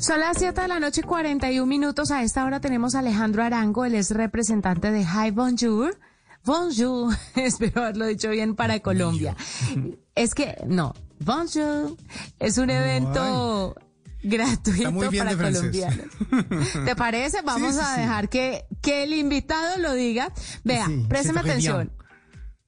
Son las 7 de la noche y 41 minutos. A esta hora tenemos a Alejandro Arango, él es representante de Hi Bonjour. Bonjour, espero haberlo dicho bien para Colombia. Es que, no, Bonjour es un evento gratuito para colombianos. ¿Te parece? Vamos sí, a dejar que, que el invitado lo diga. Vea, Sí, présteme atención.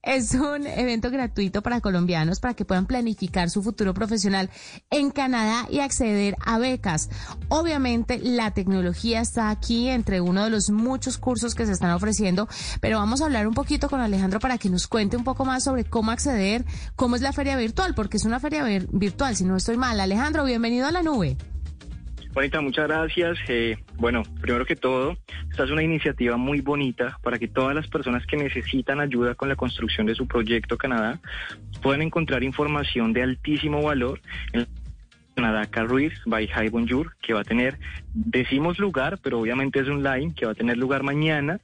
Es un evento gratuito para colombianos para que puedan planificar su futuro profesional en Canadá y acceder a becas. Obviamente la tecnología está aquí entre uno de los muchos cursos que se están ofreciendo, pero vamos a hablar un poquito con Alejandro para que nos cuente un poco más sobre cómo acceder, cómo es la feria virtual, porque es una feria vir- virtual, si no estoy mal. Alejandro, bienvenido a la nube. Bonita, muchas gracias. Eh, bueno, primero que todo, esta es una iniciativa muy bonita para que todas las personas que necesitan ayuda con la construcción de su proyecto Canadá puedan encontrar información de altísimo valor en Canadá Careers by High Bonjour, que va a tener, decimos lugar, pero obviamente es online, que va a tener lugar mañana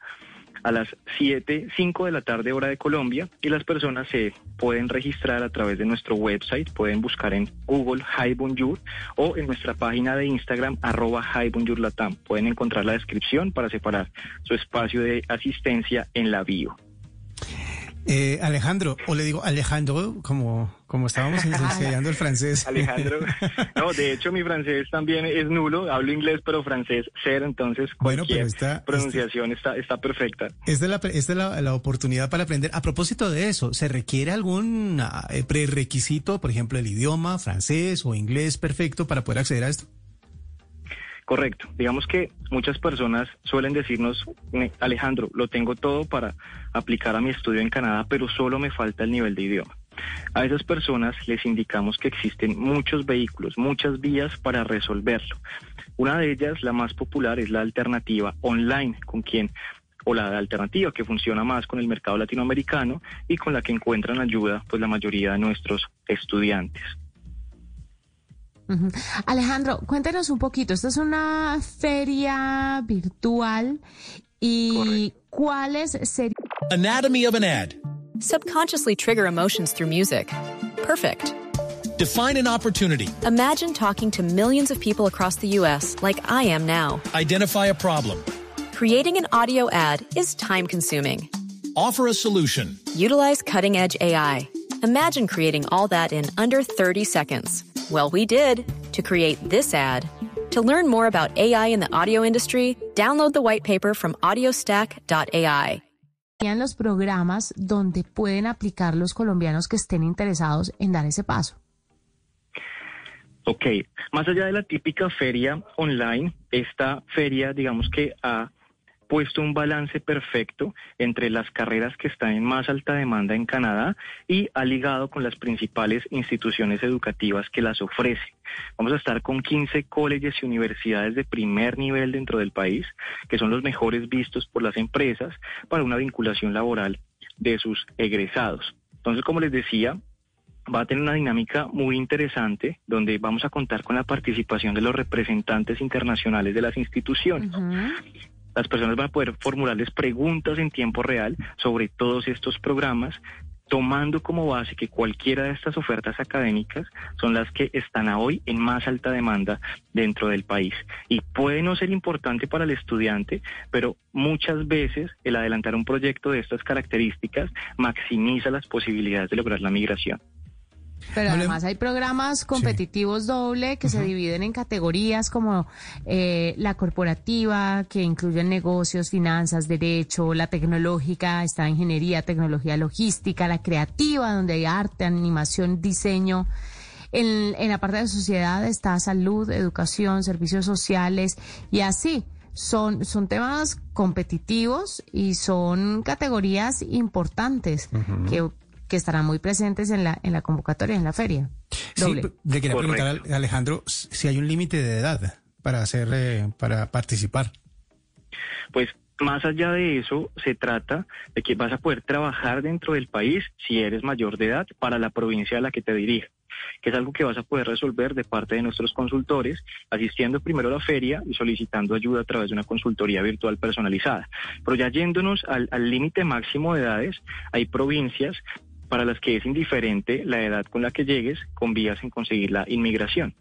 a las 7, 5 de la tarde hora de Colombia y las personas se pueden registrar a través de nuestro website, pueden buscar en Google Hi Bonjour o en nuestra página de Instagram arroba Latam. Pueden encontrar la descripción para separar su espacio de asistencia en la bio. Eh, Alejandro, o le digo Alejandro, como, como estábamos ensayando el francés. Alejandro, no, de hecho mi francés también es nulo, hablo inglés pero francés cero, entonces Bueno, pero está- pronunciación está, está perfecta. Esta es, la, esta es la, la oportunidad para aprender. A propósito de eso, ¿se requiere algún ah, eh, prerequisito, por ejemplo, el idioma francés o inglés perfecto para poder acceder a esto? Correcto. Digamos que muchas personas suelen decirnos, "Ne- Alejandro, lo tengo todo para aplicar a mi estudio en Canadá, pero solo me falta el nivel de idioma. A esas personas les indicamos que existen muchos vehículos, muchas vías para resolverlo. Una de ellas, la más popular, es la alternativa online, con quien o la alternativa que funciona más con el mercado latinoamericano y con la que encuentran ayuda pues la mayoría de nuestros estudiantes. Ujú. Alejandro, cuéntenos un poquito. Esta es una feria virtual y cuáles serían Anatomy of an ad. Subconsciously trigger emotions through music. Perfect. Define an opportunity. Imagine talking to millions of people across the U.S. like I am now. Identify a problem. Creating an audio ad is time consuming. Offer a solution. Utilize cutting edge AI. Imagine creating all that in under 30 seconds. Well, we did to create this ad. To learn more about AI in the audio industry, download the white paper from audiostack.ai. los programas donde pueden aplicar los colombianos que estén interesados en dar ese paso? Ok, más allá de la típica feria online, esta feria, digamos que ha puesto un balance perfecto entre las carreras que están en más alta demanda en Canadá y ha ligado con las principales instituciones educativas que las ofrecen. Vamos a estar con 15 colegios y universidades de primer nivel dentro del país, que son los mejores vistos por las empresas para una vinculación laboral de sus egresados. Entonces, como les decía, va a tener una dinámica muy interesante donde vamos a contar con la participación de los representantes internacionales de las instituciones. Las personas van a poder formularles preguntas en tiempo real sobre todos estos programas, tomando como base que cualquiera de estas ofertas académicas son las que están a hoy en más alta demanda dentro del país. Y puede no ser importante para el estudiante, pero muchas veces el adelantar un proyecto de estas características maximiza las posibilidades de lograr la migración. Pero además hay programas competitivos doble que se dividen en categorías como eh, la corporativa, que incluyen negocios, finanzas, derecho, la tecnológica, está ingeniería, tecnología logística, la creativa, donde hay arte, animación, diseño. En, en la parte de sociedad está salud, educación, servicios sociales y así. Son, son temas competitivos y son categorías importantes que que estarán muy presentes en la, en la convocatoria, en la feria. Doble. le quería Correcto. preguntar a Alejandro si hay un límite de edad para hacer, eh, para participar. Pues más allá de eso, se trata de que vas a poder trabajar dentro del país si eres mayor de edad para la provincia a la que te diriges que es algo que vas a poder resolver de parte de nuestros consultores, asistiendo primero a la feria y solicitando ayuda a través de una consultoría virtual personalizada. Pero ya yéndonos al límite máximo de edades, hay provincias para las que es indiferente la edad con la que llegues con vías en conseguir la inmigración.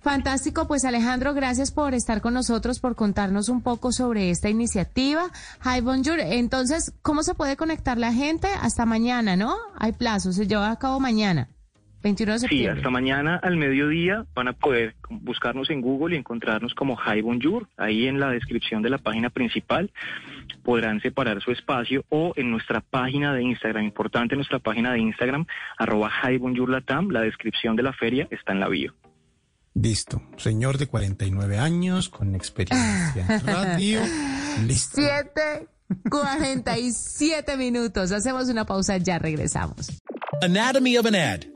Fantástico, pues Alejandro, gracias por estar con nosotros, por contarnos un poco sobre esta iniciativa. Hi, bonjour. Entonces, ¿cómo se puede conectar la gente? Hasta mañana, ¿no? Hay plazo, se lleva a cabo mañana, 21 de Sí, septiembre. hasta mañana al mediodía van a poder buscarnos en Google y encontrarnos como Hi Bonjour. Ahí en la descripción de la página principal podrán separar su espacio o en nuestra página de Instagram. Importante, nuestra página de Instagram, arroba Hi Bonjour Latam. La descripción de la feria está en la bio. Listo. Señor de 49 años, con experiencia en radio. Listo. Siete, 47 minutos. Hacemos una pausa, ya regresamos. Anatomy of an ad.